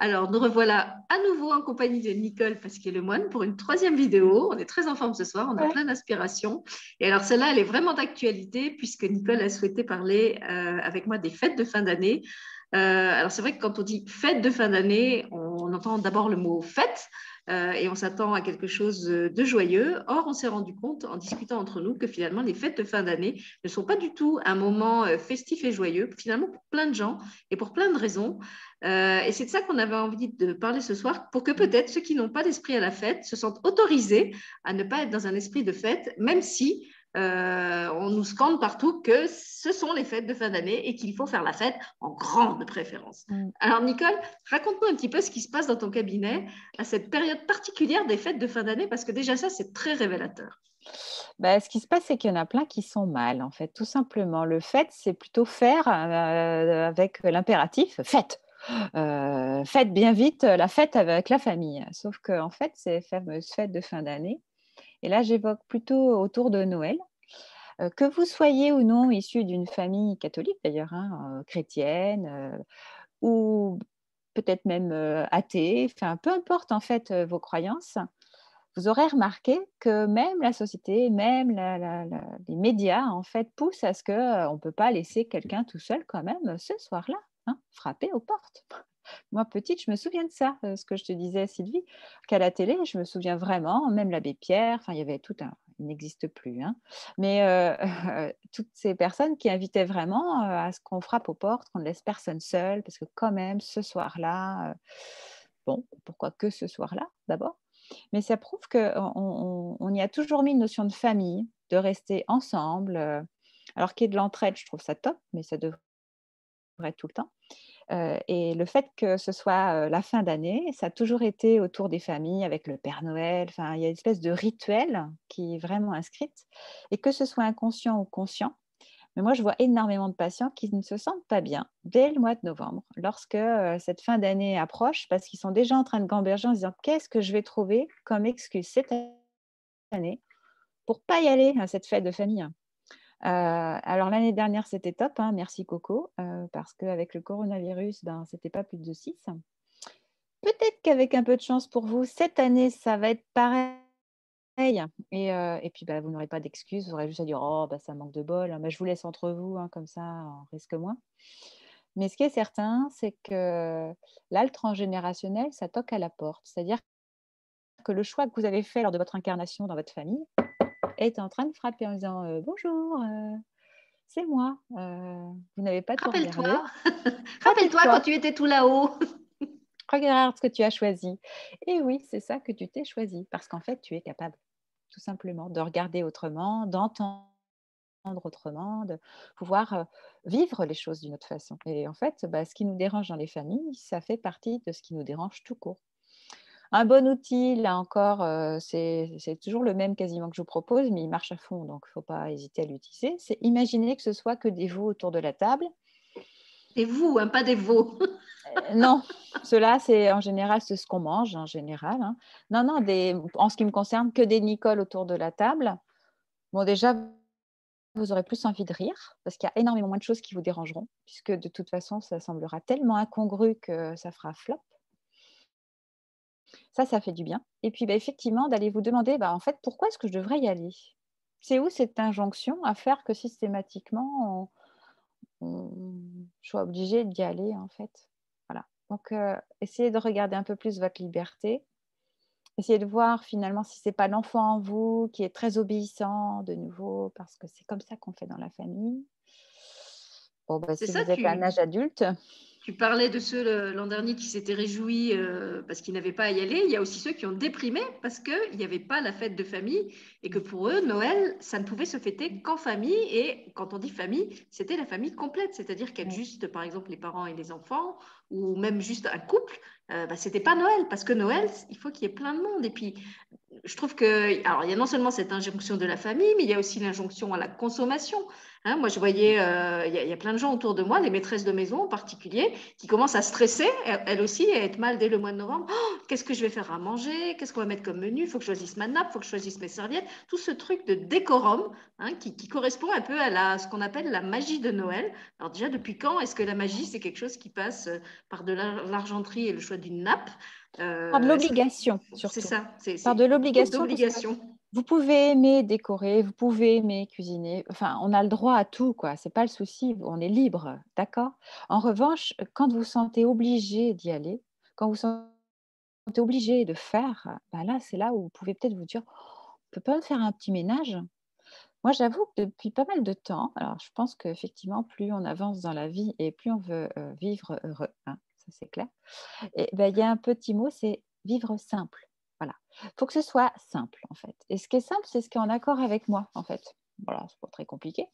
Alors, nous revoilà à nouveau en compagnie de Nicole Pasquier-Lemoine pour une troisième vidéo. On est très en forme ce soir, on a plein d'inspiration. Et alors, celle-là, elle est vraiment d'actualité puisque Nicole a souhaité parler euh, avec moi des fêtes de fin d'année. Euh, alors, c'est vrai que quand on dit fête de fin d'année, on entend d'abord le mot fête. Euh, et on s'attend à quelque chose de joyeux. Or, on s'est rendu compte en discutant entre nous que finalement, les fêtes de fin d'année ne sont pas du tout un moment euh, festif et joyeux, finalement pour plein de gens et pour plein de raisons. Et c'est de ça qu'on avait envie de parler ce soir, pour que peut-être ceux qui n'ont pas d'esprit à la fête se sentent autorisés à ne pas être dans un esprit de fête, même si euh, on nous scande partout que ce sont les fêtes de fin d'année et qu'il faut faire la fête en grande préférence. Mm. Alors Nicole, raconte-nous un petit peu ce qui se passe dans ton cabinet à cette période particulière des fêtes de fin d'année, parce que déjà ça, c'est très révélateur. Bah, ce qui se passe, c'est qu'il y en a plein qui sont mal, en fait, tout simplement. Le fait, c'est plutôt faire euh, avec l'impératif, fête. Euh, faites bien vite la fête avec la famille. Sauf qu'en en fait, ces fameuses fêtes de fin d'année, et là, j'évoque plutôt autour de Noël. Euh, que vous soyez ou non issu d'une famille catholique, d'ailleurs, hein, euh, chrétienne, euh, ou peut-être même athée, peu importe en fait vos croyances, vous aurez remarqué que même la société, même les médias, en fait, poussent à ce qu'on ne peut pas laisser quelqu'un tout seul quand même ce soir-là, hein, frapper aux portes. Moi, petite, je me souviens de ça, ce que je te disais, Sylvie, qu'à la télé, je me souviens vraiment, même l'abbé Pierre, enfin, il y avait tout un. Il n'existe plus, hein, mais toutes ces personnes qui invitaient vraiment à ce qu'on frappe aux portes, qu'on ne laisse personne seul, parce que quand même, ce soir-là, bon, pourquoi que ce soir-là, d'abord? Mais ça prouve qu'on on, y a toujours mis une notion de famille, de rester ensemble. Alors qu'il y ait de l'entraide, je trouve ça top, mais ça devrait être tout le temps. Euh, et le fait que ce soit euh, la fin d'année, ça a toujours été autour des familles avec le Père Noël. Enfin, il y a une espèce de rituel qui est vraiment inscrite. Et que ce soit inconscient ou conscient, mais moi, je vois énormément de patients qui ne se sentent pas bien dès le mois de novembre, lorsque euh, cette fin d'année approche, parce qu'ils sont déjà en train de gamberger en se disant qu'est-ce que je vais trouver comme excuse cette année pour pas y aller à cette fête de famille? Euh, alors l'année dernière, c'était top, hein, merci Coco, euh, parce qu'avec le coronavirus, ben, c'était pas plus de 6. Peut-être qu'avec un peu de chance pour vous, cette année, ça va être pareil. Et, euh, et puis, bah, vous n'aurez pas d'excuses, vous aurez juste à dire Oh, bah, ça manque de bol. Bah, je vous laisse entre vous, hein, comme ça, on risque moins. Mais ce qui est certain, c'est que là, le transgénérationnel, ça toque à la porte. C'est-à-dire que le choix que vous avez fait lors de votre incarnation dans votre famille, est en train de frapper en disant euh, Bonjour, euh, c'est moi. Euh, vous n'avez pas tout Rappelle-toi. Rappelle-toi quand tu étais tout là-haut. Regarde ce que tu as choisi. Et oui, c'est ça que tu t'es choisi, parce qu'en fait, tu es capable, tout simplement, de regarder autrement, d'entendre autrement, de pouvoir vivre les choses d'une autre façon. Et en fait, bah, ce qui nous dérange dans les familles, ça fait partie de ce qui nous dérange tout court. Un bon outil, là encore, euh, c'est toujours le même quasiment que je vous propose, mais il marche à fond, donc il ne faut pas hésiter à l'utiliser. C'est imaginer que ce soit que des veaux autour de la table. Des vous, hein, pas des veaux. Euh, non, cela, c'est en général ce qu'on mange, en général. Hein. Non, non, des, en ce qui me concerne, que des Nicoles autour de la table. Bon, déjà, vous aurez plus envie de rire, parce qu'il y a énormément moins de choses qui vous dérangeront, puisque de toute façon, ça semblera tellement incongru que ça fera flop. Ça, ça fait du bien. Et puis, bah, effectivement, d'aller vous demander, bah, en fait, pourquoi est-ce que je devrais y aller? C'est où cette injonction à faire que systématiquement, on, soit obligé d'y aller, en fait? Voilà. Donc, euh, essayez de regarder un peu plus votre liberté. Essayez de voir finalement si ce n'est pas l'enfant en vous qui est très obéissant, de nouveau, parce que c'est comme ça qu'on fait dans la famille. Bon, bah, si vous êtes à un âge adulte, tu parlais de ceux l'an dernier qui s'étaient réjouis euh, parce qu'ils n'avaient pas à y aller. Il y a aussi ceux qui ont déprimé parce qu'il n'y avait pas la fête de famille et que pour eux, Noël, ça ne pouvait se fêter qu'en famille. Et quand on dit famille, c'était la famille complète, c'est-à-dire a juste, par exemple, les parents et les enfants ou même juste un couple. Euh, bah, c'était pas Noël parce que Noël, il faut qu'il y ait plein de monde. Et puis, je trouve que, alors, il y a non seulement cette injonction de la famille, mais il y a aussi l'injonction à la consommation. Hein, moi, je voyais, euh, il y, a plein de gens autour de moi, les maîtresses de maison en particulier, qui commencent à stresser, elles aussi, à être mal dès le mois de novembre. Oh, qu'est-ce que je vais faire à manger? Qu'est-ce qu'on va mettre comme menu? Il faut que je choisisse ma nappe, il faut que je choisisse mes serviettes. Tout ce truc de décorum hein, qui, correspond un peu à ce qu'on appelle la magie de Noël. Alors déjà, depuis quand est-ce que la magie, c'est quelque chose qui passe euh, par de l'argenterie et le choix d'une nappe? Euh, Par de l'obligation, surtout. C'est ça. Par de l'obligation. Vous pouvez aimer décorer, vous pouvez aimer cuisiner. Enfin, on a le droit à tout, quoi. C'est pas le souci. On est libre, d'accord? En revanche, quand vous sentez obligé d'y aller, quand vous sentez obligé de faire, ben là, c'est là où vous pouvez peut-être vous dire, on peut pas faire un petit ménage? Moi, j'avoue que depuis pas mal de temps, alors je pense qu'effectivement, plus on avance dans la vie et plus on veut euh, vivre heureux, hein, c'est clair. Et ben, il y a un petit mot, c'est vivre simple. Voilà. Il faut que ce soit simple, en fait. Et ce qui est simple, c'est ce qui est en accord avec moi, en fait. Voilà, c'est pas très compliqué.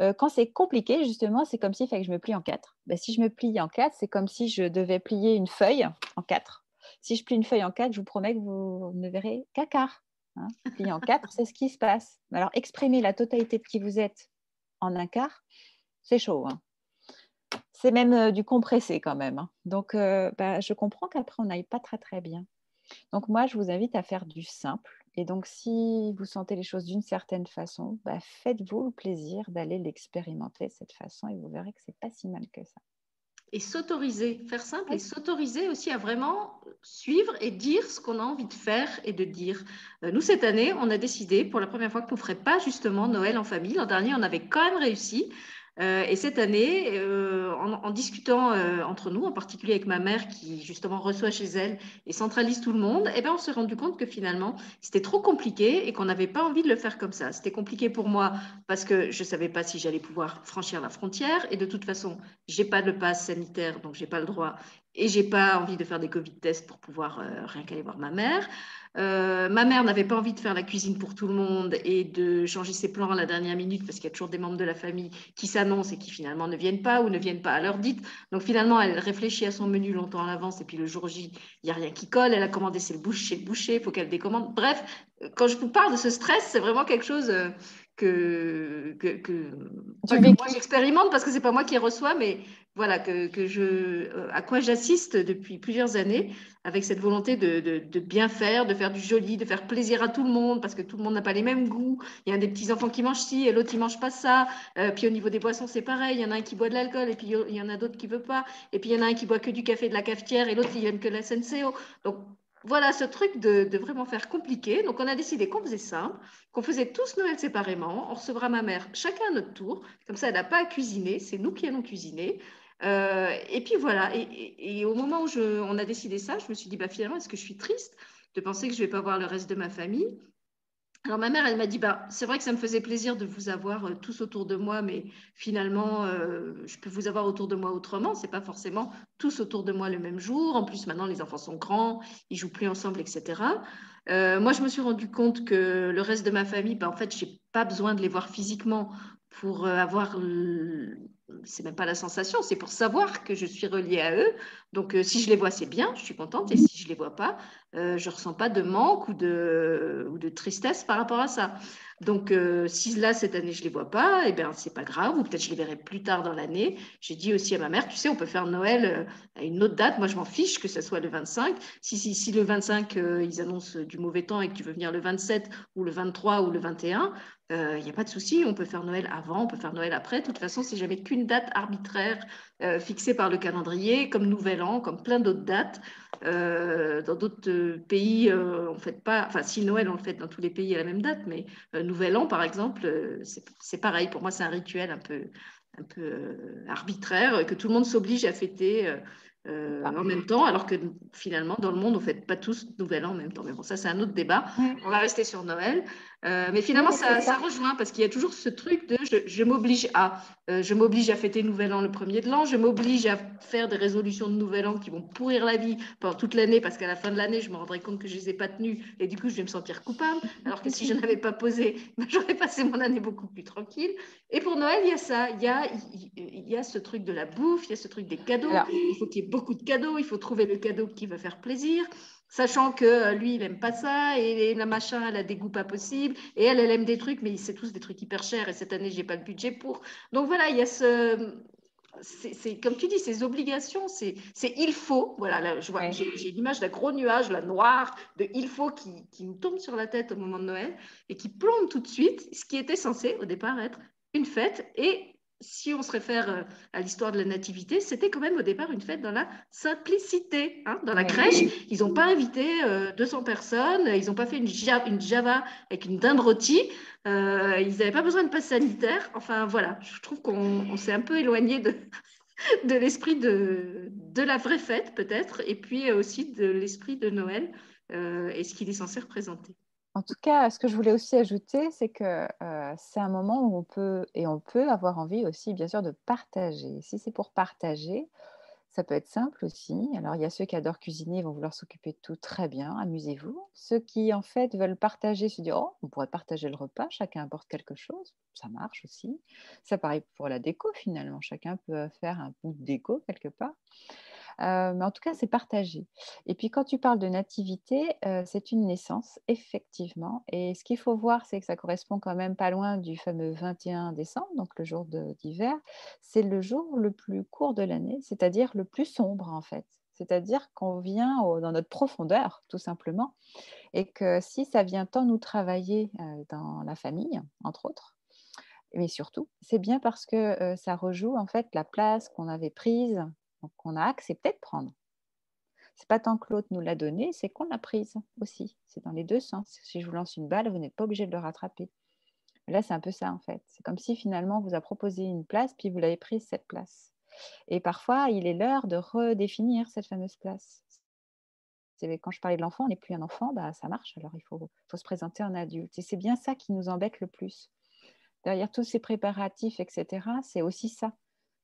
Euh, quand c'est compliqué, justement, c'est comme s'il fallait que je me plie en quatre. Ben, si je me plie en quatre, c'est comme si je devais plier une feuille en quatre. Si je plie une feuille en quatre, je vous promets que vous ne verrez qu'un quart. Hein. Plier en quatre, c'est ce qui se passe. Alors, exprimer la totalité de qui vous êtes en un quart, c'est chaud. Hein. C'est même euh, du compressé quand même. Hein. Donc, euh, bah, je comprends qu'après, on n'aille pas très très bien. Donc moi, je vous invite à faire du simple. Et donc, si vous sentez les choses d'une certaine façon, bah, faites-vous le plaisir d'aller l'expérimenter de cette façon et vous verrez que c'est pas si mal que ça. Et s'autoriser, faire simple et s'autoriser aussi à vraiment suivre et dire ce qu'on a envie de faire et de dire. Euh, nous, cette année, on a décidé pour la première fois qu'on ne ferait pas justement Noël en famille. L'an dernier, on avait quand même réussi. Euh, et cette année, euh, en, discutant euh, entre nous, en particulier avec ma mère qui justement reçoit chez elle et centralise tout le monde, eh ben, on s'est rendu compte que finalement, c'était trop compliqué et qu'on n'avait pas envie de le faire comme ça. C'était compliqué pour moi parce que je ne savais pas si j'allais pouvoir franchir la frontière et de toute façon, je n'ai pas de passe sanitaire, donc je n'ai pas le droit et j'ai pas envie de faire des Covid tests pour pouvoir rien qu'aller voir ma mère. Euh, ma mère n'avait pas envie de faire la cuisine pour tout le monde et de changer ses plans à la dernière minute parce qu'il y a toujours des membres de la famille qui s'annoncent et qui finalement ne viennent pas ou ne viennent pas à l'heure dite. Donc finalement, elle réfléchit à son menu longtemps à l'avance et puis le jour J, il n'y a rien qui colle. Elle a commandé ses bouches chez le boucher, il faut qu'elle décommande. Bref, quand je vous parle de ce stress, c'est vraiment quelque chose euh, que, que, que, moi j'expérimente parce que c'est pas moi qui reçois, mais voilà, que, que je, euh, à quoi j'assiste depuis plusieurs années avec cette volonté de, de, bien faire, de faire du joli, de faire plaisir à tout le monde parce que tout le monde n'a pas les mêmes goûts. Il y a des petits enfants qui mangent ci et l'autre qui mange pas ça. Euh, puis au niveau des boissons, c'est pareil. Il y en a un qui boit de l'alcool et puis il y en a d'autres qui veut pas. Et puis il y en a un qui boit que du café de la cafetière et l'autre il aime que la SNCO. Donc voilà ce truc de, de, vraiment faire compliqué. Donc, on a décidé qu'on faisait simple, qu'on faisait tous Noël séparément. On recevra ma mère chacun à notre tour. Comme ça, elle n'a pas à cuisiner. C'est nous qui allons cuisiner. Euh, et puis voilà. Et, au moment où on a décidé ça, je me suis dit, bah, finalement, est-ce que je suis triste de penser que je ne vais pas voir le reste de ma famille? Alors ma mère, elle m'a dit, bah, c'est vrai que ça me faisait plaisir de vous avoir euh, tous autour de moi, mais finalement, euh, je peux vous avoir autour de moi autrement. C'est pas forcément tous autour de moi le même jour. En plus, maintenant, les enfants sont grands, ils jouent plus ensemble, etc. Euh, moi, je me suis rendu compte que le reste de ma famille, bah, en fait, j'ai pas besoin de les voir physiquement pour avoir c'est même pas la sensation, c'est pour savoir que je suis reliée à eux. Donc, euh, si je les vois, c'est bien, je suis contente. Et si je les vois pas, euh, je ressens pas de manque ou de, ou de tristesse par rapport à ça. Donc, euh, si là, cette année, je les vois pas, eh bien, c'est pas grave. Ou peut-être je les verrai plus tard dans l'année. J'ai dit aussi à ma mère, tu sais, on peut faire Noël à une autre date. Moi, je m'en fiche que ce soit le 25. Si, si, si le 25, ils annoncent du mauvais temps et que tu veux venir le 27 ou le 23 ou le 21, il euh, n'y a pas de souci, on peut faire Noël avant, on peut faire Noël après. De toute façon, c'est jamais qu'une date arbitraire euh, fixée par le calendrier, comme Nouvel An, comme plein d'autres dates. Euh, dans d'autres pays, on fait pas. Enfin, si Noël, on le fait dans tous les pays à la même date, mais Nouvel An, par exemple, c'est pareil. Pour moi, c'est un rituel un peu, un peu arbitraire que tout le monde s'oblige à fêter. en même temps, alors que finalement, dans le monde, on ne fête pas tous Nouvel An en même temps. Mais bon, ça, c'est un autre débat. On va rester sur Noël. Euh, mais finalement, ça, ça. rejoint parce qu'il y a toujours ce truc de je, m'oblige à. Euh, je m'oblige à fêter Nouvel An le premier de l'an, je m'oblige à faire des résolutions de Nouvel An qui vont pourrir la vie pendant toute l'année parce qu'à la fin de l'année, je me rendrai compte que je ne les ai pas tenues et du coup, je vais me sentir coupable. Alors que si je n'avais pas posé, ben, j'aurais passé mon année beaucoup plus tranquille. Et pour Noël, il y a ça. Il y a, il y a ce truc de la bouffe, il y a ce truc des cadeaux. il faut qu'il y ait beaucoup de cadeaux, il faut trouver le cadeau qui va faire plaisir sachant que lui, il n'aime pas ça, et la machin, elle a des goûts pas possibles, et elle, elle aime des trucs, mais c'est tous des trucs hyper chers, et cette année, j'ai pas le budget pour. Donc voilà, il y a ce, c'est comme tu dis, ces obligations, c'est il faut. Voilà, je vois, j'ai l'image d'un gros nuage, la noire, de il faut qui, qui, nous tombe sur la tête au moment de Noël et qui plombe tout de suite ce qui était censé au départ être une fête. Et si on se réfère euh, à l'histoire de la nativité, c'était quand même au départ une fête dans la simplicité. Hein. Dans la crèche, ils n'ont pas invité 200 euh, personnes, ils n'ont pas fait une, une, Java avec une dinde rôtie. Euh, ils n'avaient pas besoin de passe sanitaire. Enfin, voilà, je trouve qu'on s'est un peu éloigné de, de l'esprit de, de, la vraie fête, peut-être, et puis aussi de l'esprit de Noël euh, et ce qu'il est censé représenter. En tout cas, ce que je voulais aussi ajouter, c'est que euh, c'est un moment où on peut, et on peut avoir envie aussi, bien sûr, de partager. Si c'est pour partager, ça peut être simple aussi. Alors, il y a ceux qui adorent cuisiner, vont vouloir s'occuper de tout, très bien, amusez-vous. Ceux qui, en fait, veulent partager, se dire, oh, on pourrait partager le repas, chacun apporte quelque chose, ça marche aussi. Ça pareil pour la déco, finalement, chacun peut faire un bout de déco quelque part. Euh, mais en tout cas, c'est partagé. Et puis, quand tu parles de nativité, euh, c'est une naissance, effectivement. Et ce qu'il faut voir, c'est que ça correspond quand même pas loin du fameux 21 décembre, donc le jour d'hiver. C'est le jour le plus court de l'année, c'est-à-dire le plus sombre, en fait. C'est-à-dire qu'on vient dans notre profondeur, tout simplement. Et que si ça vient tant nous travailler euh, dans la famille, entre autres, mais surtout, c'est bien parce que ça rejoue en fait la place qu'on avait prise qu'on a accepté de prendre. C'est pas tant que l'autre nous l'a donné, c'est qu'on l'a prise aussi. C'est dans les deux sens. Si je vous lance une balle, vous n'êtes pas obligé de le rattraper. Là, c'est un peu ça en fait. C'est comme si finalement vous a proposé une place, puis vous l'avez prise cette place. Et parfois, il est l'heure de redéfinir cette fameuse place. Quand je parlais de l'enfant, on n'est plus un enfant, bah, ça marche. Alors il faut, faut se présenter en adulte. Et c'est bien ça qui nous embête le plus. Derrière tous ces préparatifs, etc., c'est aussi ça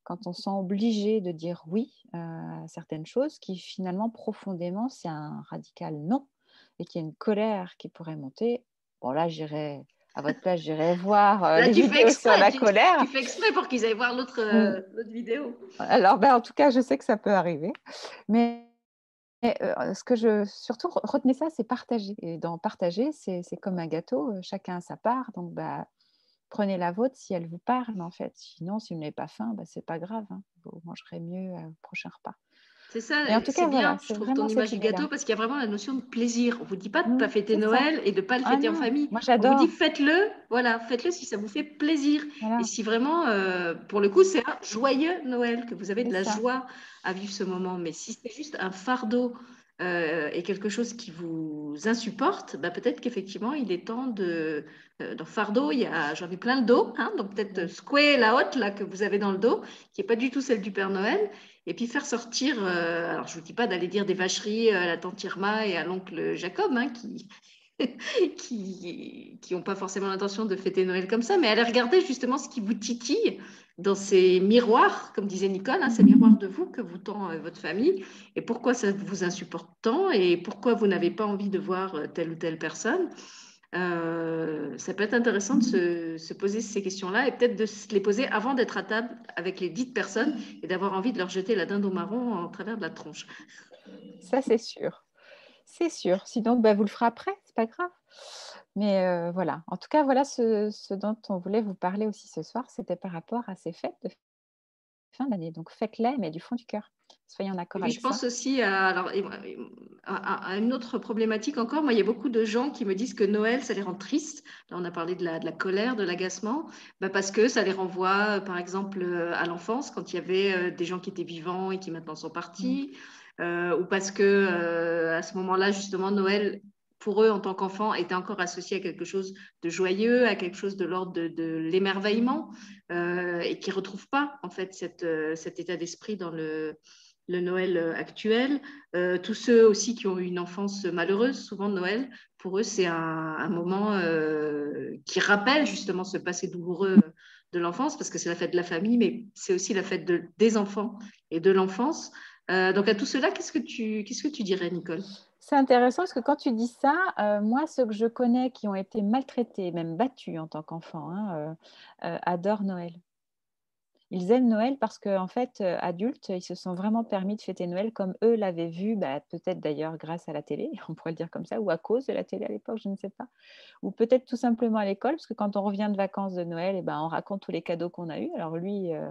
quand on sent obligé de dire oui à certaines choses, qui finalement profondément c'est un radical non, et qu'il y a une colère qui pourrait monter, bon là j'irai à votre place, j'irai voir euh, les vidéos sur la colère. Tu fais exprès pour qu'ils aillent voir l'autre euh, mm. vidéo. Alors, ben, en tout cas, je sais que ça peut arriver. Mais, euh, ce que je surtout retenez ça, c'est partager. Et dans partager, c'est comme un gâteau, chacun a sa part. Donc, bah, prenez la vôtre si elle vous parle, en fait. Sinon, si vous n'avez pas faim, bah, c'est pas grave. Hein. Vous mangerez mieux au prochain repas. C'est ça, en tout cas, bien, je trouve ton image du gâteau parce qu'il y a vraiment la notion de plaisir. On ne vous dit pas de ne pas mmh, fêter Noël et de ne pas le ah fêter en famille. Moi, j'adore. On vous dit faites-le, voilà, faites-le si ça vous fait plaisir. Et si vraiment, euh, pour le coup, c'est un joyeux Noël, que vous avez de la joie à vivre ce moment. Mais si c'est juste un fardeau euh, et quelque chose qui vous insupporte, bah peut-être qu'effectivement, il est temps de... Euh, dans fardeau, j'en ai plein le dos, hein, donc peut-être square la haute là, que vous avez dans le dos, qui n'est pas du tout celle du Père Noël, et puis faire sortir, euh, alors je ne vous dis pas d'aller dire des vacheries à la tante Irma et à l'oncle Jacob, hein, qui, qui n'ont pas forcément l'intention de fêter Noël comme ça, mais aller regarder justement ce qui vous titille dans ces miroirs, comme disait Nicole, hein, ces miroirs de vous que vous tend euh, votre famille, et pourquoi ça vous insupporte tant, et pourquoi vous n'avez pas envie de voir euh, telle ou telle personne. Euh, ça peut être intéressant de se, se poser ces questions-là et peut-être de se les poser avant d'être à table avec les dites personnes et d'avoir envie de leur jeter la dinde au marron en travers de la tronche. Ça, c'est sûr. C'est sûr. Sinon, bah, vous le ferez après, pas grave. Mais euh, voilà, en tout cas, voilà ce, dont on voulait vous parler aussi ce soir, c'était par rapport à ces fêtes de fin d'année. Donc faites-les, mais du fond du cœur. Soyez en accord avec ça. Je pense aussi à, alors, à, une autre problématique encore. Moi, il y a beaucoup de gens qui me disent que Noël, ça les rend tristes. Là, on a parlé de la, de la colère, de l'agacement, bah, parce que ça les renvoie, par exemple, à l'enfance, quand il y avait euh, des gens qui étaient vivants et qui maintenant sont partis. Mmh. Euh, ou parce que euh, à ce moment-là, justement, Noël, pour eux, en tant qu'enfants, était encore associé à quelque chose de joyeux, à quelque chose de l'ordre de, l'émerveillement, euh, et qui ne retrouvent pas, en fait, cette, cet état d'esprit dans le, Noël actuel. tous ceux aussi qui ont eu une enfance malheureuse, souvent Noël, pour eux, c'est un, moment qui rappelle justement ce passé douloureux de l'enfance, parce que c'est la fête de la famille, mais c'est aussi la fête de, des enfants et de l'enfance. Euh, donc à tout cela, qu'est-ce que tu dirais, Nicole? C'est intéressant parce que quand tu dis ça, euh, moi, ceux que je connais qui ont été maltraités, même battus en tant qu'enfants, hein, euh, adorent Noël. Ils aiment Noël parce qu'en en fait, euh, adultes, ils se sont vraiment permis de fêter Noël comme eux l'avaient vu, bah, peut-être d'ailleurs grâce à la télé, on pourrait le dire comme ça, ou à cause de la télé à l'époque, je ne sais pas. Ou peut-être tout simplement à l'école, parce que quand on revient de vacances de Noël, eh ben, on raconte tous les cadeaux qu'on a eus. Alors lui, euh,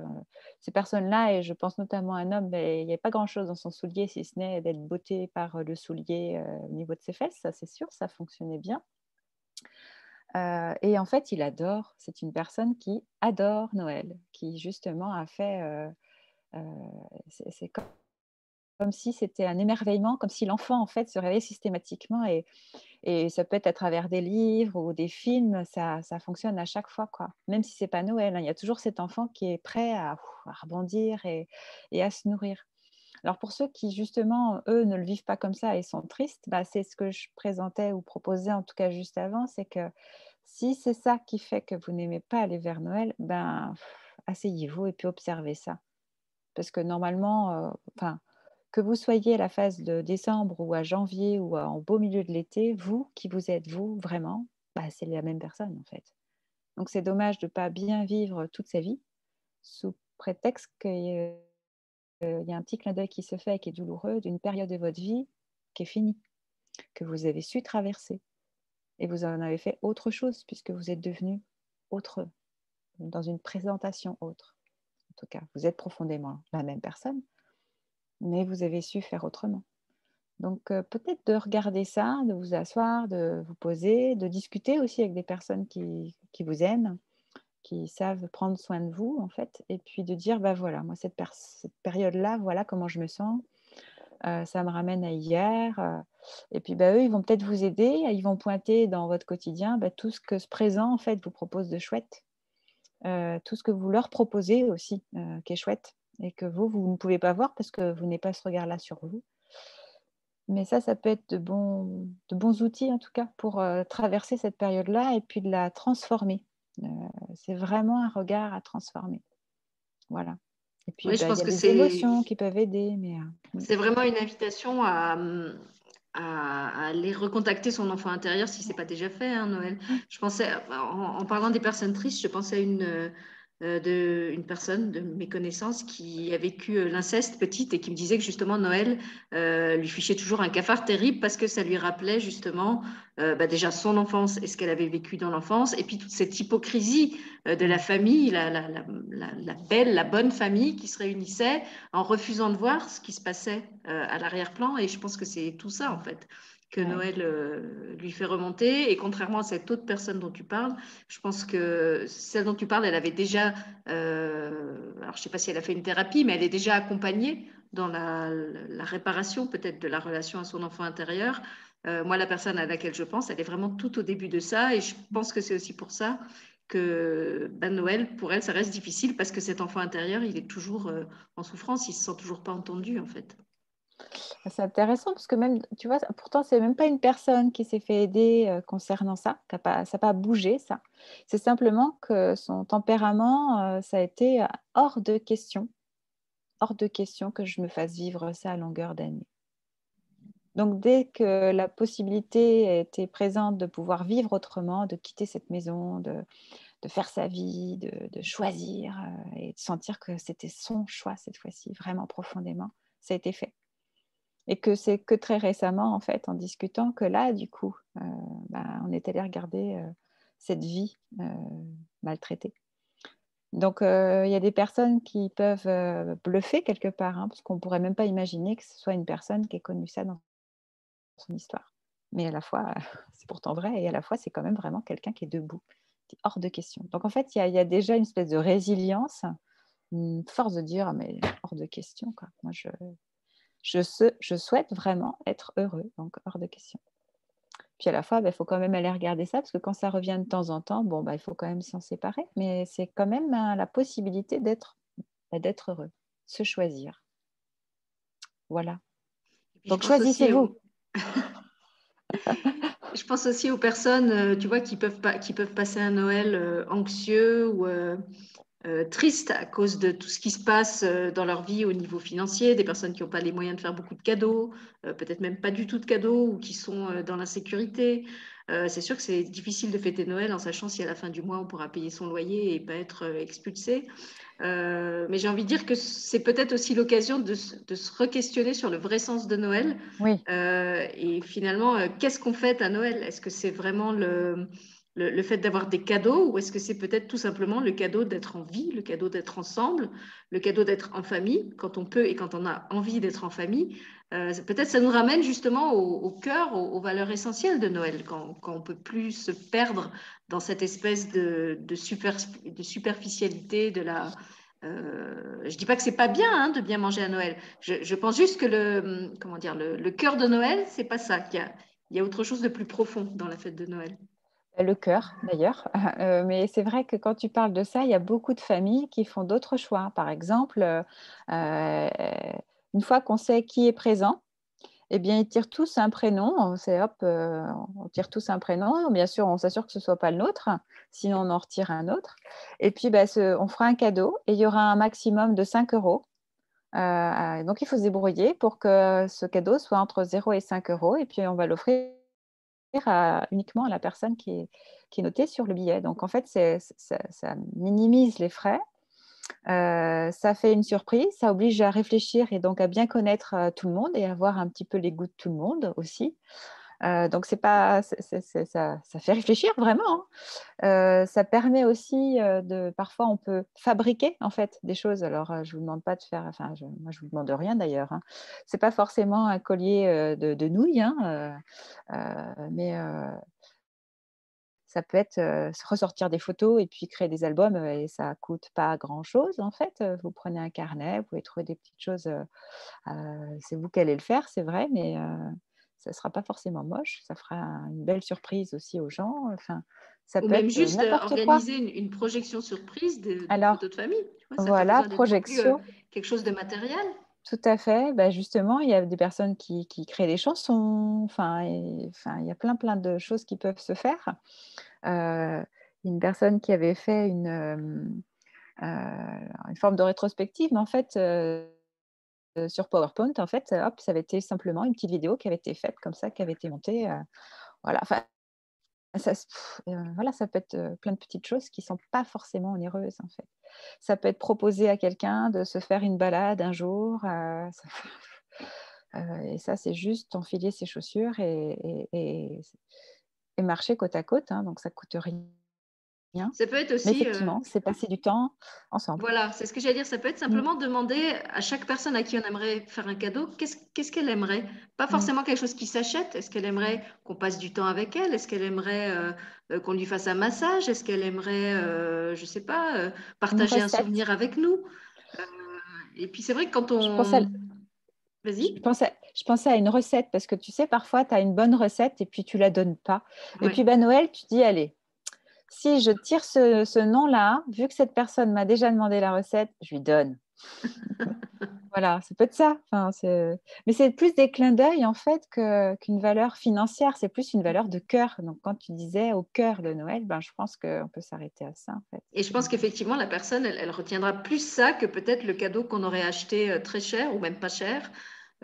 ces personnes-là, et je pense notamment à un homme, ben, il n'y avait pas grand-chose dans son soulier, si ce n'est d'être botté par le soulier euh, au niveau de ses fesses, ça c'est sûr, ça fonctionnait bien. Euh, et en fait, il adore, c'est une personne qui adore Noël, qui justement a fait, euh, euh, c'est comme, si c'était un émerveillement, comme si l'enfant en fait se réveillait systématiquement et, et, ça peut être à travers des livres ou des films, ça, ça fonctionne à chaque fois, quoi. même si c'est pas Noël, hein, il y a toujours cet enfant qui est prêt à, à rebondir et, et, à se nourrir. Alors pour ceux qui justement, eux, ne le vivent pas comme ça et sont tristes, bah, c'est ce que je présentais ou proposais en tout cas juste avant, c'est que si c'est ça qui fait que vous n'aimez pas aller vers Noël, ben asseyez-vous et puis observez ça. Parce que normalement, euh, que vous soyez à la phase de décembre ou à janvier ou en beau milieu de l'été, vous qui vous êtes vous vraiment, bah, c'est la même personne en fait. Donc c'est dommage de ne pas bien vivre toute sa vie sous prétexte que il y a un petit clin d'œil qui se fait et qui est douloureux d'une période de votre vie qui est finie, que vous avez su traverser. Et vous en avez fait autre chose puisque vous êtes devenu autre, dans une présentation autre. En tout cas, vous êtes profondément la même personne, mais vous avez su faire autrement. Donc euh, peut-être de regarder ça, de vous asseoir, de vous poser, de discuter aussi avec des personnes qui vous aiment, qui savent prendre soin de vous, en fait, et puis de dire, bah voilà, moi, cette, période-là, voilà comment je me sens, euh, ça me ramène à hier. Euh, et puis, bah, eux, ils vont peut-être vous aider, ils vont pointer dans votre quotidien bah, tout ce que ce présent, en fait, vous propose de chouette, euh, tout ce que vous leur proposez aussi, qui est chouette, et que vous, vous ne pouvez pas voir parce que vous n'avez pas ce regard-là sur vous. Mais ça, ça peut être de bons, de bons outils, en tout cas, pour traverser cette période-là et puis de la transformer. C'est vraiment un regard à transformer. Voilà. Et puis, bah, il y a des émotions qui peuvent aider. Mais, euh, c'est vraiment une invitation à, à, aller recontacter son enfant intérieur si ce n'est pas déjà fait, hein, Noël. Je pensais, en, parlant des personnes tristes, je pensais à une, euh, d'une personne de mes connaissances qui a vécu euh, l'inceste petite et qui me disait que justement Noël euh, lui fichait toujours un cafard terrible parce que ça lui rappelait justement bah déjà son enfance et ce qu'elle avait vécu dans l'enfance et puis toute cette hypocrisie de la famille, la, la, la, belle, la bonne famille qui se réunissait en refusant de voir ce qui se passait à l'arrière-plan et je pense que c'est tout ça en fait que Noël euh, lui fait remonter. Et contrairement à cette autre personne dont tu parles, je pense que celle dont tu parles, elle avait déjà, euh, alors je ne sais pas si elle a fait une thérapie, mais elle est déjà accompagnée dans la, réparation peut-être de la relation à son enfant intérieur. Euh, moi, la personne à laquelle je pense, elle est vraiment tout au début de ça. Et je pense que c'est aussi pour ça que ben, Noël, pour elle, ça reste difficile parce que cet enfant intérieur, il est toujours en souffrance, il ne se sent toujours pas entendu en fait. C'est intéressant parce que même, tu vois, pourtant, c'est même pas une personne qui s'est fait aider euh, concernant ça, ça n'a pas bougé, ça. C'est simplement que son tempérament, euh, ça a été euh, hors de question, hors de question que je me fasse vivre ça à longueur d'année. Donc, dès que la possibilité était présente de pouvoir vivre autrement, de quitter cette maison, de, faire sa vie, de choisir et de sentir que c'était son choix cette fois-ci, vraiment profondément, ça a été fait. Et que c'est que très récemment, en fait, en discutant, que là, du coup, euh, bah, on est allé regarder euh, cette vie euh, maltraitée. Donc, il y a des personnes qui peuvent bluffer quelque part, hein, parce qu'on ne pourrait même pas imaginer que ce soit une personne qui ait connu ça dans son histoire. Mais à la fois, c'est pourtant vrai, et à la fois, c'est quand même vraiment quelqu'un qui est debout, hors de question. Donc, en fait, il y, y, a déjà une espèce de résilience, une force de dire, mais hors de question. Quoi. Moi, je, je, souhaite vraiment être heureux, donc hors de question. Puis à la fois, il bah, faut quand même aller regarder ça, parce que quand ça revient de temps en temps, bon, bah, il faut quand même s'en séparer, mais c'est quand même hein, la possibilité d'être bah, d'être heureux, se choisir. Voilà. Donc choisissez-vous. je pense aussi aux personnes, euh, tu vois, qui peuvent, pas, qui peuvent passer un Noël euh, anxieux ou, euh, euh, tristes à cause de tout ce qui se passe euh, dans leur vie au niveau financier, des personnes qui n'ont pas les moyens de faire beaucoup de cadeaux, euh, peut-être même pas du tout de cadeaux ou qui sont dans l'insécurité. c'est sûr que c'est difficile de fêter Noël en sachant si à la fin du mois on pourra payer son loyer et pas être expulsé. mais j'ai envie de dire que c'est peut-être aussi l'occasion de, de, se re-questionner sur le vrai sens de Noël. Oui. et finalement, qu'est-ce qu'on fête à Noël? Est-ce que c'est vraiment le le, fait d'avoir des cadeaux ou est-ce que c'est peut-être tout simplement le cadeau d'être en vie, le cadeau d'être ensemble, le cadeau d'être en famille quand on peut et quand on a envie d'être en famille euh, Peut-être ça nous ramène justement au, cœur, aux, valeurs essentielles de Noël, quand, on ne peut plus se perdre dans cette espèce de, de superficialité, de la... Euh, je dis pas que c'est pas bien hein, de bien manger à Noël. Je, pense juste que le comment dire le, cœur de Noël, c'est pas ça. Qu'il il y a autre chose de plus profond dans la fête de Noël le cœur d'ailleurs. Euh, mais c'est vrai que quand tu parles de ça, il y a beaucoup de familles qui font d'autres choix. Par exemple, euh, une fois qu'on sait qui est présent, eh bien, ils tirent tous un prénom. On, hop, euh, on tire tous un prénom. Bien sûr, on s'assure que ce ne soit pas le nôtre, sinon on en retire un autre. Et puis, bah, on fera un cadeau et il y aura un maximum de 5 euros. donc, il faut se débrouiller pour que ce cadeau soit entre 0 et 5 euros. Et puis, on va l'offrir uniquement à la personne qui est, notée sur le billet. Donc en fait, ça, minimise les frais, euh, ça fait une surprise, ça oblige à réfléchir et donc à bien connaître euh, tout le monde et à voir un petit peu les goûts de tout le monde aussi. Euh, donc c'est pas, ça, fait réfléchir vraiment. Hein. ça permet aussi de, parfois on peut fabriquer en fait des choses. Alors je vous demande pas de faire, enfin je, moi je vous demande rien d'ailleurs. Hein. C'est pas forcément un collier de, de nouilles, hein, mais ça peut être ressortir des photos et puis créer des albums et ça coûte pas grand chose en fait. Vous prenez un carnet, vous pouvez trouver des petites choses. c'est vous qui allez le faire, c'est vrai, mais ça ne sera pas forcément moche, ça fera une belle surprise aussi aux gens. Enfin, ça Ou peut même être juste organiser une, projection surprise de, de famille. voilà, projection. Euh, quelque chose de matériel. Tout à fait. Bah, justement, il y a des personnes qui, créent des chansons. Enfin, enfin, il y a plein, plein de choses qui peuvent se faire. Euh, une personne qui avait fait une, euh, une forme de rétrospective, mais en fait, euh, sur PowerPoint, en fait, hop, ça avait été simplement une petite vidéo qui avait été faite comme ça, qui avait été montée. Euh, voilà, enfin, ça, euh, voilà, ça peut être plein de petites choses qui ne sont pas forcément onéreuses, en fait. Ça peut être proposé à quelqu'un de se faire une balade un jour. et ça, c'est juste enfiler ses chaussures et, marcher côte à côte. Hein, donc, ça ne coûte rien ça peut être aussi. effectivement, euh, c'est passer du temps ensemble. Voilà, c'est ce que j'allais dire. Ça peut être mm. simplement demander à chaque personne à qui on aimerait faire un cadeau qu'est-ce qu'elle aimerait? Pas mm. forcément quelque chose qui s'achète. Est-ce qu'elle aimerait qu'on passe du temps avec elle? Est-ce qu'elle aimerait euh, euh, qu'on lui fasse un massage? Est-ce qu'elle aimerait, je ne sais pas, partager un souvenir avec nous? Et puis c'est vrai que quand on. Je pense. Je pensais, je pensais à une recette parce que tu sais, parfois, tu as une bonne recette et puis tu la donnes pas. Et puis, ben, Noël, tu dis, allez, si je tire ce, nom-là, vu que cette personne m'a déjà demandé la recette, je lui donne. voilà, c'est peut être ça. Enfin, Mais c'est plus des clins d'œil en fait qu'une valeur financière. C'est plus une valeur de cœur. Donc, quand tu disais au cœur de Noël, ben, je pense qu'on peut s'arrêter à ça en fait. Et je pense qu'effectivement, la personne, elle, retiendra plus ça que peut-être le cadeau qu'on aurait acheté euh, très cher ou même pas cher.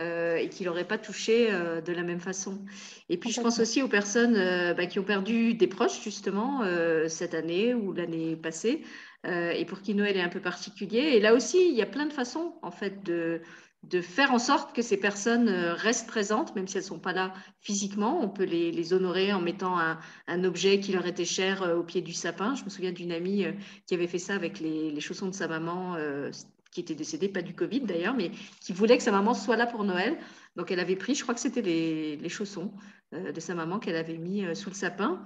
Euh, et qui n'aurait pas touché euh, de la même façon. Et puis, je pense aussi aux personnes euh, bah, qui ont perdu des proches, justement, cette année ou l'année passée, et pour qui Noël est un peu particulier. Et là aussi, il y a plein de façons, en fait, de, de faire en sorte que ces personnes restent présentes, même si elles ne sont pas là physiquement. On peut les, les honorer en mettant un, un, objet qui leur était cher au pied du sapin. Je me souviens d'une amie qui avait fait ça avec les, les chaussons de sa maman qui était décédée, pas du Covid d'ailleurs, mais qui voulait que sa maman soit là pour Noël. Donc elle avait pris, je crois que c'était les, chaussons euh, de sa maman qu'elle avait mis euh, sous le sapin.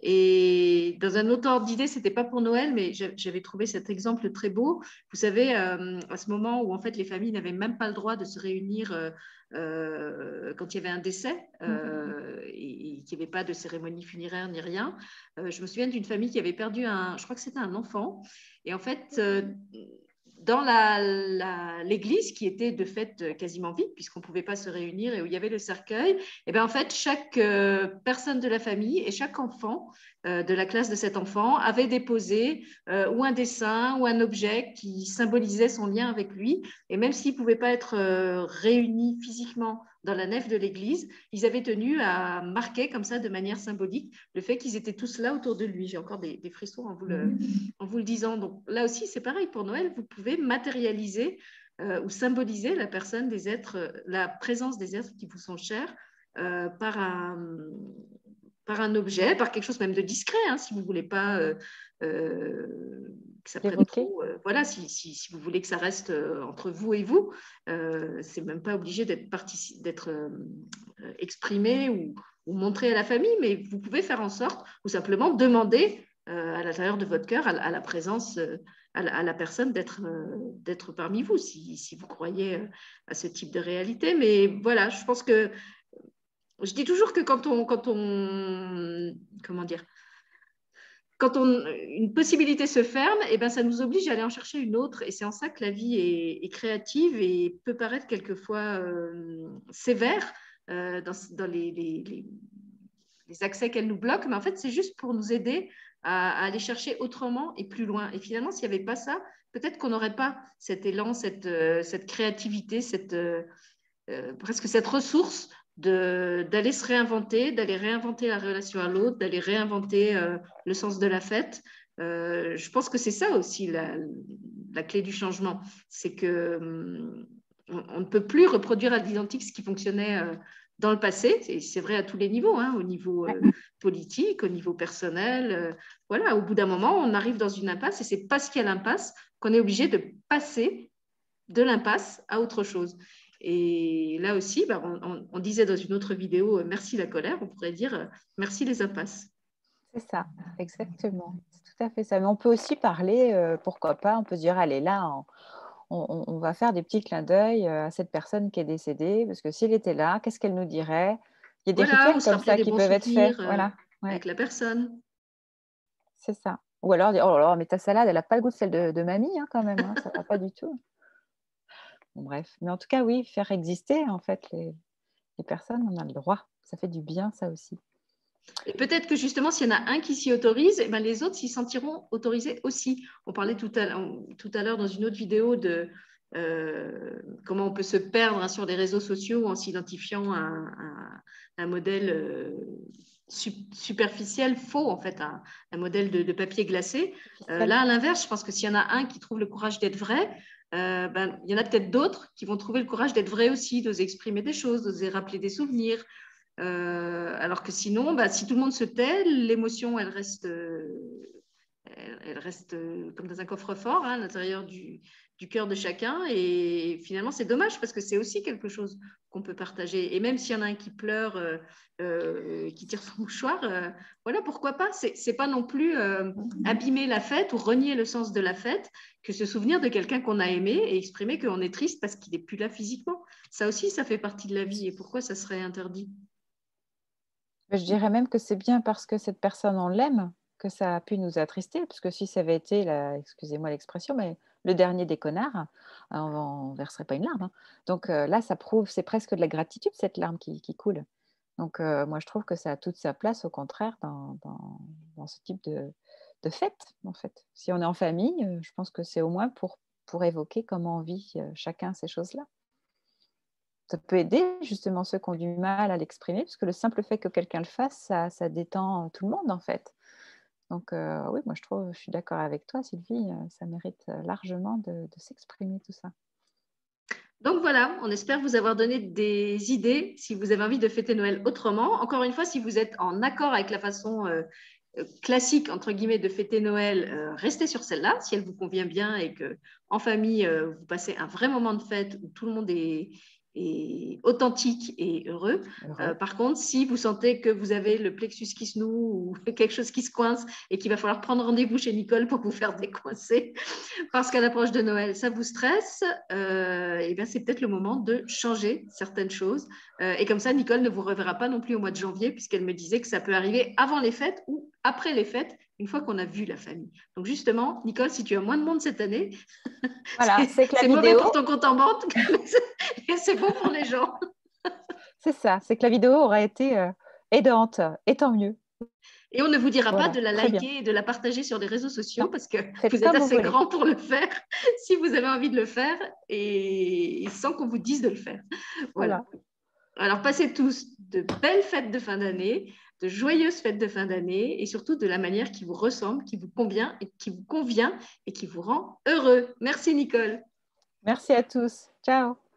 Et dans un autre ordre d'idée, c'était pas pour Noël, mais j'avais trouvé cet exemple très beau. Vous savez, euh, à ce moment où en fait les familles n'avaient même pas le droit de se réunir quand il y avait un décès mm-hmm. et, qu'il n'y avait pas de cérémonie funéraire ni rien. je me souviens d'une famille qui avait perdu un, je crois que c'était un enfant, et en fait dans l'église qui était de fait quasiment vide puisqu'on ne pouvait pas se réunir et où il y avait le cercueil, et eh bien en fait chaque euh, personne de la famille et chaque enfant euh, de la classe de cet enfant avait déposé euh, ou un dessin ou un objet qui symbolisait son lien avec lui. Et même s'ils ne pouvaient pas être réunis physiquement dans la nef de l'église, ils avaient tenu à marquer comme ça de manière symbolique le fait qu'ils étaient tous là autour de lui. J'ai encore des, frissons en vous, le, en vous le disant. Donc là aussi, c'est pareil pour Noël, vous pouvez matérialiser euh, ou symboliser la personne des êtres, la présence des êtres qui vous sont chers euh, par, un, par un objet, par quelque chose même de discret, hein, si vous ne voulez pas euh, que ça prenne trop. voilà, si, si, si, vous voulez que ça reste entre vous et vous, c'est même pas obligé d'être exprimé ou, ou montré à la famille, mais vous pouvez faire en sorte, ou simplement demander à l'intérieur de votre cœur à, la présence à la, personne euh, d'être parmi vous, si, si, vous croyez euh, à ce type de réalité. Mais voilà, je pense que je dis toujours que quand on, quand on comment dire, quand une possibilité se ferme, eh ben, ça nous oblige à aller en chercher une autre. Et c'est en ça que la vie est, créative et peut paraître quelquefois euh, sévère dans, dans les, accès qu'elle nous bloque. Mais en fait, c'est juste pour nous aider à, aller chercher autrement et plus loin. Et finalement, s'il n'y avait pas ça, peut-être qu'on n'aurait pas cet élan, cette, euh, créativité, euh, euh, presque cette ressource d'aller se réinventer, d'aller réinventer la relation à l'autre, d'aller réinventer le sens de la fête. je pense que c'est ça aussi la, la, clé du changement. C'est que hum, on, ne peut plus reproduire à l'identique ce qui fonctionnait dans le passé, c'est vrai à tous les niveaux, hein, au niveau euh, politique, au niveau personnel. Euh, voilà, au bout d'un moment, on arrive dans une impasse et c'est parce qu'il y a l'impasse qu'on est obligé de passer de l'impasse à autre chose. Et là aussi, bah, on, disait dans une autre vidéo, euh, merci la colère, on pourrait dire merci les impasses. C'est ça, exactement. C'est tout à fait ça. Mais on peut aussi parler, pourquoi pas, on peut se dire, allez, là, on, va faire des petits clins d'œil euh, à cette personne qui est décédée, parce que s'il était là, qu'est-ce qu'elle nous dirait? Il y a des rituels comme ça qui peuvent être faits. Euh, voilà. Avec la personne. C'est ça. Ou alors, oh là mais ta salade, elle n'a pas le goût de celle de, mamie, hein, quand même. Hein, ça va pas du tout. Bref. Mais en tout cas, oui, faire exister, en fait, les, les personnes, on a le droit. Ça fait du bien, ça aussi. Et peut-être que justement, s'il y en a un qui s'y autorise, eh ben, les autres s'y sentiront autorisés aussi. On parlait tout à, l'heure dans une autre vidéo de euh, comment on peut se perdre hein, sur les réseaux sociaux en s'identifiant à, un modèle euh, superficiel, faux en fait, un, modèle de, papier glacé. Euh, là, à l'inverse, je pense que s'il y en a un qui trouve le courage d'être vrai, ben, il y en a peut-être d'autres qui vont trouver le courage d'être vrai aussi, d'oser exprimer des choses, d'oser rappeler des souvenirs, euh, alors que sinon, bah, si tout le monde se tait, l'émotion, elle reste, euh, elle, reste euh, comme dans un coffre-fort hein, à l'intérieur du, cœur de chacun. Et finalement, c'est dommage parce que c'est aussi quelque chose qu'on peut partager. Et même s'il y en a un qui pleure, qui tire son mouchoir, voilà, pourquoi pas? C'est pas non plus abîmer la fête ou renier le sens de la fête que se souvenir de quelqu'un qu'on a aimé et exprimer qu'on est triste parce qu'il n'est plus là physiquement. Ça aussi, ça fait partie de la vie. Et pourquoi ça serait interdit? Je dirais même que c'est bien parce que cette personne, on l'aime, que ça a pu nous attrister, parce que si ça avait été, excusez-moi l'expression, mais le dernier des connards, on ne verserait pas une larme. Hein. Donc euh, là, ça prouve, c'est presque de la gratitude, cette larme qui, coule. Donc euh, moi, je trouve que ça a toute sa place, au contraire, dans, ce type de, fête, en fait. Si on est en famille, euh, je pense que c'est au moins pour, pour évoquer comment on vit chacun ces choses-là ça peut aider justement ceux qui ont du mal à l'exprimer, parce que le simple fait que quelqu'un le fasse, ça, détend tout le monde en fait. Donc euh, oui, moi je trouve, je suis d'accord avec toi Sylvie, euh, ça mérite euh, largement de, s'exprimer tout ça. Donc voilà, on espère vous avoir donné des idées si vous avez envie de fêter Noël autrement. Encore une fois, si vous êtes en accord avec la façon classique entre guillemets de fêter Noël, restez sur celle-là si elle vous convient bien et que en famille vous passez un vrai moment de fête où tout le monde est, authentique et heureux. Euh, par contre, si vous sentez que vous avez le plexus qui se noue ou quelque chose qui se coince et qu'il va falloir prendre rendez-vous chez Nicole pour vous faire décoincer parce qu'à l'approche de Noël, ça vous stresse, euh, et bien c'est peut-être le moment de changer certaines choses. Euh, et comme ça, Nicole ne vous reverra pas non plus au mois de janvier puisqu'elle me disait que ça peut arriver avant les fêtes ou après les fêtes une fois qu'on a vu la famille. Donc justement, Nicole, si tu as moins de monde cette année, voilà, c'est mauvais pour ton compte en banque, c'est bon pour les gens. c'est ça, c'est que la vidéo aurait été euh, aidante, et tant mieux. Et on ne vous dira pas de la liker et de la partager sur les réseaux sociaux parce que vous êtes assez grand pour le faire si vous avez envie de le faire et sans qu'on vous dise de le faire. voilà. Alors, passez tous de belles fêtes de fin d'année, de joyeuses fêtes de fin d'année et surtout de la manière qui vous ressemble, qui vous convient et qui vous convient et qui vous rend heureux. Merci Nicole. Merci à tous. Ciao.